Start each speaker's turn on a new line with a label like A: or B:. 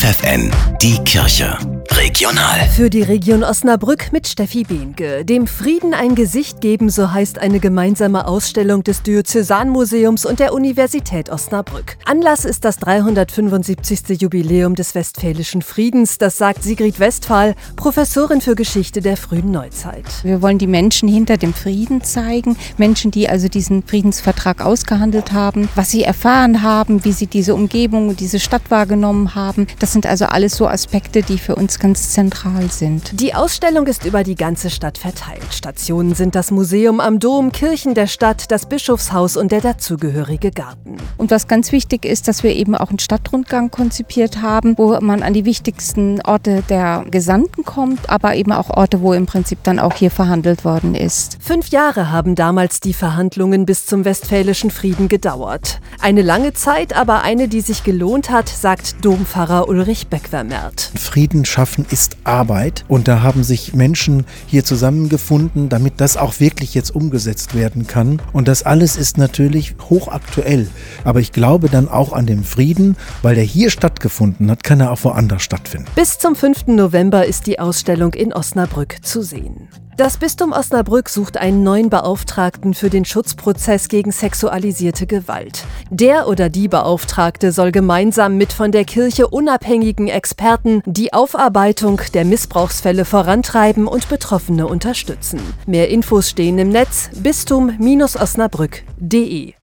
A: FFN, die Kirche. Regional.
B: Für die Region Osnabrück mit Steffi Behnke. Dem Frieden ein Gesicht geben, so heißt eine gemeinsame Ausstellung des Diözesanmuseums und der Universität Osnabrück. Anlass ist das 375. Jubiläum des Westfälischen Friedens, das sagt Sigrid Westphal, Professorin für Geschichte der frühen Neuzeit.
C: Wir wollen die Menschen hinter dem Frieden zeigen, Menschen, die also diesen Friedensvertrag ausgehandelt haben, was sie erfahren haben, wie sie diese Umgebung und diese Stadt wahrgenommen haben. Das sind also alles so Aspekte, die für uns ganz zentral sind.
B: Die Ausstellung ist über die ganze Stadt verteilt. Stationen sind das Museum am Dom, Kirchen der Stadt, das Bischofshaus und der dazugehörige Garten.
C: Und was ganz wichtig ist, dass wir eben auch einen Stadtrundgang konzipiert haben, wo man an die wichtigsten Orte der Gesandten kommt, aber eben auch Orte, wo im Prinzip dann auch hier verhandelt worden ist.
B: Fünf Jahre haben damals die Verhandlungen bis zum Westfälischen Frieden gedauert. Eine lange Zeit, aber eine, die sich gelohnt hat, sagt Dompfarrer Ulrich Beckwermert.
D: Frieden schaffen schaffen ist Arbeit. Und da haben sich Menschen hier zusammengefunden, damit das auch wirklich jetzt umgesetzt werden kann. Und das alles ist natürlich hochaktuell. Aber ich glaube dann auch an den Frieden, weil der hier stattgefunden hat, kann er auch woanders stattfinden.
B: Bis zum 5. November ist die Ausstellung in Osnabrück zu sehen. Das Bistum Osnabrück sucht einen neuen Beauftragten für den Schutzprozess gegen sexualisierte Gewalt. Der oder die Beauftragte soll gemeinsam mit von der Kirche unabhängigen Experten die Aufarbeitung der Missbrauchsfälle vorantreiben und Betroffene unterstützen. Mehr Infos stehen im Netz bistum-osnabrück.de.